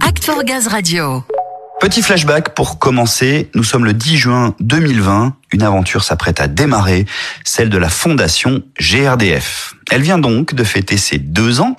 Act for Gaz Radio. Petit flashback pour commencer. Nous sommes le 10 juin 2020. Une aventure s'apprête à démarrer, celle de la fondation GRDF. Elle vient donc de fêter ses deux ans.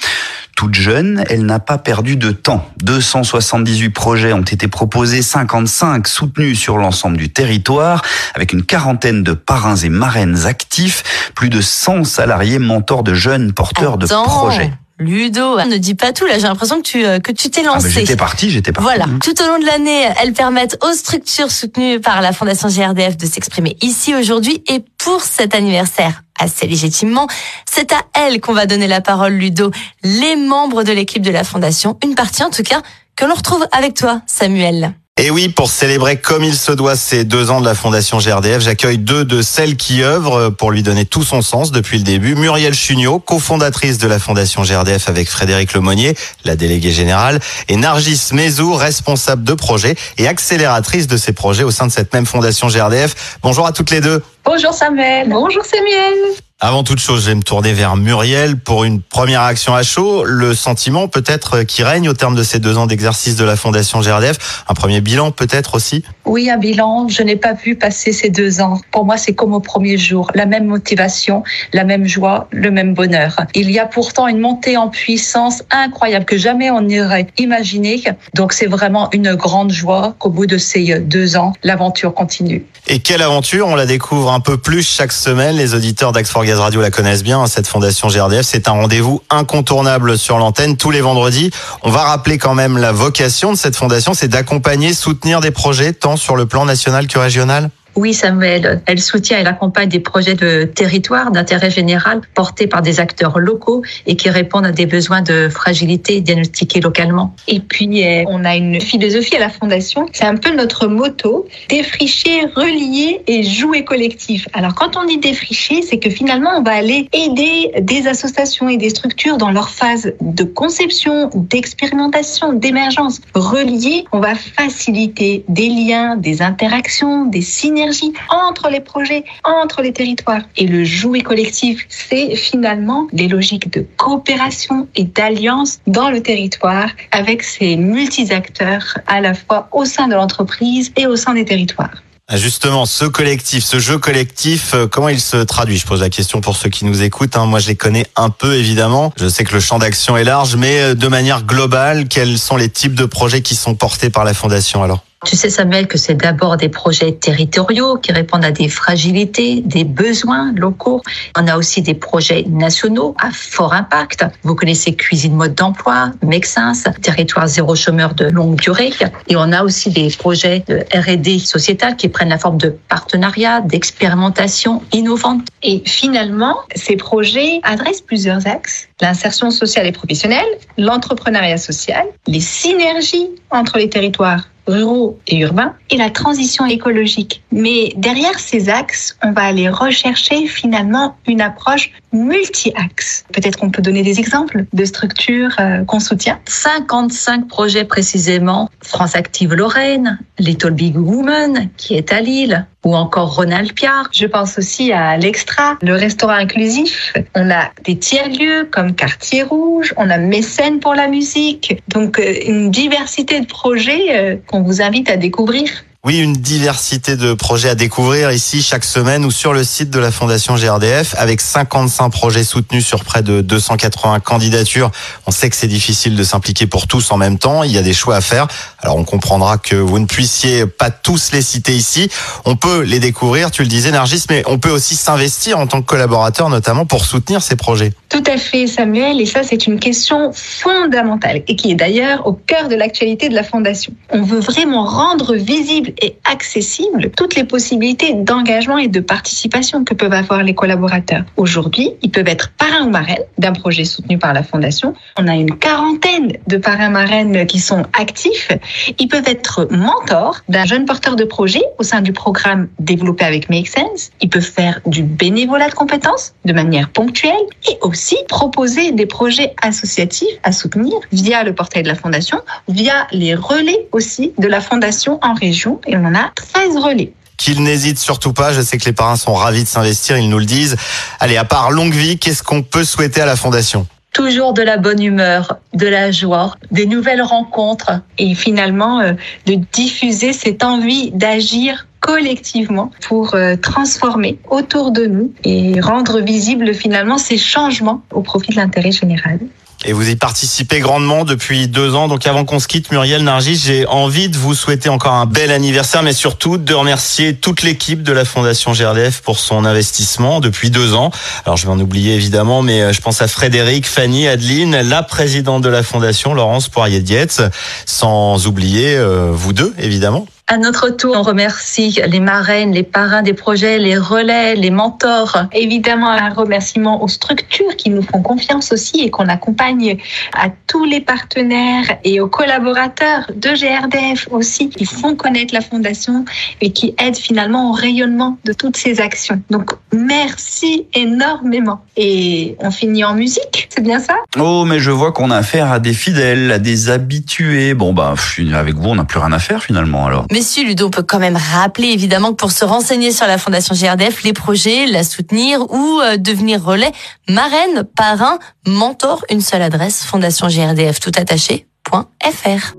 Toute jeune, elle n'a pas perdu de temps. 278 projets ont été proposés, 55 soutenus sur l'ensemble du territoire, avec une quarantaine de parrains et marraines actifs, plus de 100 salariés mentors de jeunes porteurs Attends. de projets. Ludo, ne dis pas tout là, j'ai l'impression que tu euh, que tu t'es Ah, lancé. j'étais parti, j'étais parti. Voilà. Tout au long de l'année, elles permettent aux structures soutenues par la Fondation GRDF de s'exprimer ici aujourd'hui. Et pour cet anniversaire, assez légitimement, c'est à elles qu'on va donner la parole, Ludo. Les membres de l'équipe de la Fondation, une partie en tout cas, que l'on retrouve avec toi, Samuel. Et oui, pour célébrer comme il se doit ces deux ans de la Fondation GRDF, j'accueille deux de celles qui œuvrent pour lui donner tout son sens depuis le début. Muriel Chugnot, cofondatrice de la Fondation GRDF avec Frédéric Lemonnier, la déléguée générale, et Nargis Mezou, responsable de projet et accélératrice de ces projets au sein de cette même Fondation GRDF. Bonjour à toutes les deux. Bonjour Samuel. Bonjour Samuel. Avant toute chose, je vais me tourner vers Muriel pour une première action à chaud. Le sentiment peut-être qui règne au terme de ces deux ans d'exercice de la Fondation GRDF. Un premier bilan peut-être aussi. Oui, un bilan. Je n'ai pas vu passer ces deux ans. Pour moi, c'est comme au premier jour. La même motivation, la même joie, le même bonheur. Il y a pourtant une montée en puissance incroyable que jamais on n'aurait imaginé. Donc c'est vraiment une grande joie qu'au bout de ces deux ans, l'aventure continue. Et quelle aventure? On la découvre un peu plus chaque semaine. Les auditeurs d'Ax for Gaz Radio la connaissent bien. hein, Cette fondation GRDF, c'est un rendez-vous incontournable sur l'antenne tous les vendredis. On va rappeler quand même la vocation de cette fondation, c'est d'accompagner, soutenir des projets tant sur le plan national que régional. Oui, Samuel, elle soutient, elle accompagne des projets de territoire d'intérêt général portés par des acteurs locaux et qui répondent à des besoins de fragilité diagnostiqués localement. Et puis, euh, on a une philosophie à la Fondation, c'est un peu notre motto, défricher, relier et jouer collectif. Alors, quand on dit défricher, c'est que finalement, on va aller aider des associations et des structures dans leur phase de conception, d'expérimentation, d'émergence. Relier, on va faciliter des liens, des interactions, des synergies entre les projets, entre les territoires. Et le jouer collectif, c'est finalement les logiques de coopération et d'alliance dans le territoire avec ces multi-acteurs à la fois au sein de l'entreprise et au sein des territoires. Ah, Justement, ce collectif, ce jeu collectif, euh, comment il se traduit? Je pose la question pour ceux qui nous écoutent. hein. Moi, je les connais un peu, évidemment. Je sais que le champ d'action est large, mais euh, de manière globale, quels sont les types de projets qui sont portés par la Fondation alors? Tu sais, Samuel, que c'est d'abord des projets territoriaux qui répondent à des fragilités, des besoins locaux. On a aussi des projets nationaux à fort impact. Vous connaissez Cuisine Mode d'Emploi, Mexins, Territoire Zéro Chômeur de longue durée. Et on a aussi des projets de R&D sociétal qui prennent la forme de partenariats, d'expérimentation innovantes. Et finalement, ces projets adressent plusieurs axes. L'insertion sociale et professionnelle, l'entrepreneuriat social, les synergies entre les territoires ruraux et urbains et la transition écologique. Mais derrière ces axes, on va aller rechercher finalement une approche multi-axes. Peut-être qu'on peut donner des exemples de structures euh, qu'on soutient. 55 projets précisément. France Active Lorraine, Little Big Woman qui est à Lille ou encore Ronald Piard. Je pense aussi à l'Extra, le restaurant inclusif. On a des tiers-lieux comme Quartier Rouge, on a Mécène pour la musique. Donc euh, une diversité de projets euh, qu'on vous invite à découvrir. Oui, une diversité de projets à découvrir ici chaque semaine ou sur le site de la Fondation GRDF avec 55 projets soutenus sur près de 280 candidatures. On sait que c'est difficile de s'impliquer pour tous en même temps. Il y a des choix à faire. Alors on comprendra que vous ne puissiez pas tous les citer ici. On peut les découvrir, tu le disais Nargis, mais on peut aussi s'investir en tant que collaborateur notamment pour soutenir ces projets. Tout à fait, Samuel, et ça c'est une question fondamentale et qui est d'ailleurs au cœur de l'actualité de la Fondation. On veut vraiment rendre visible et accessible toutes les possibilités d'engagement et de participation que peuvent avoir les collaborateurs. Aujourd'hui, ils peuvent être parrains ou marraines d'un projet soutenu par la Fondation. On a une quarantaine de parrains marraines qui sont actifs. Ils peuvent être mentors d'un jeune porteur de projet au sein du programme développé avec Make Sense. Ils peuvent faire du bénévolat de compétences de manière ponctuelle et aussi proposer des projets associatifs à soutenir via le portail de la Fondation, via les relais aussi de la Fondation en région. Et on en a 13 relais. Qu'ils n'hésitent surtout pas. Je sais que les parrains sont ravis de s'investir. Ils nous le disent. Allez, à part longue vie, qu'est-ce qu'on peut souhaiter à la Fondation? toujours de la bonne humeur, de la joie, des nouvelles rencontres et finalement euh, de diffuser cette envie d'agir collectivement pour euh, transformer autour de nous et rendre visibles finalement ces changements au profit de l'intérêt général. Et vous y participez grandement depuis deux ans. Donc avant qu'on se quitte, Muriel Nargis, j'ai envie de vous souhaiter encore un bel anniversaire, mais surtout de remercier toute l'équipe de la Fondation GRDF pour son investissement depuis deux ans. Alors je vais en oublier évidemment, mais euh, je pense à Frédéric, Fanny, Adeline, la présidente de la Fondation, Laurence Poirier-Dietz, sans oublier euh, vous deux évidemment. À notre tour, on remercie les marraines, les parrains des projets, les relais, les mentors. Évidemment, un remerciement aux structures qui nous font confiance aussi et qu'on accompagne à tous les partenaires et aux collaborateurs de GRDF aussi qui font connaître la fondation et qui aident finalement au rayonnement de toutes ces actions. Donc, merci énormément. Et on finit en musique, c'est bien ça? Oh, mais je vois qu'on a affaire à des fidèles, à des habitués. Bon, bah, avec vous, on n'a plus rien à faire finalement alors. Messieurs Ludo, peut quand même rappeler évidemment que pour se renseigner sur la Fondation GRDF, les projets, la soutenir ou euh, devenir relais, marraine, parrain, mentor, une seule adresse, fondationgrdf tout attaché.fr.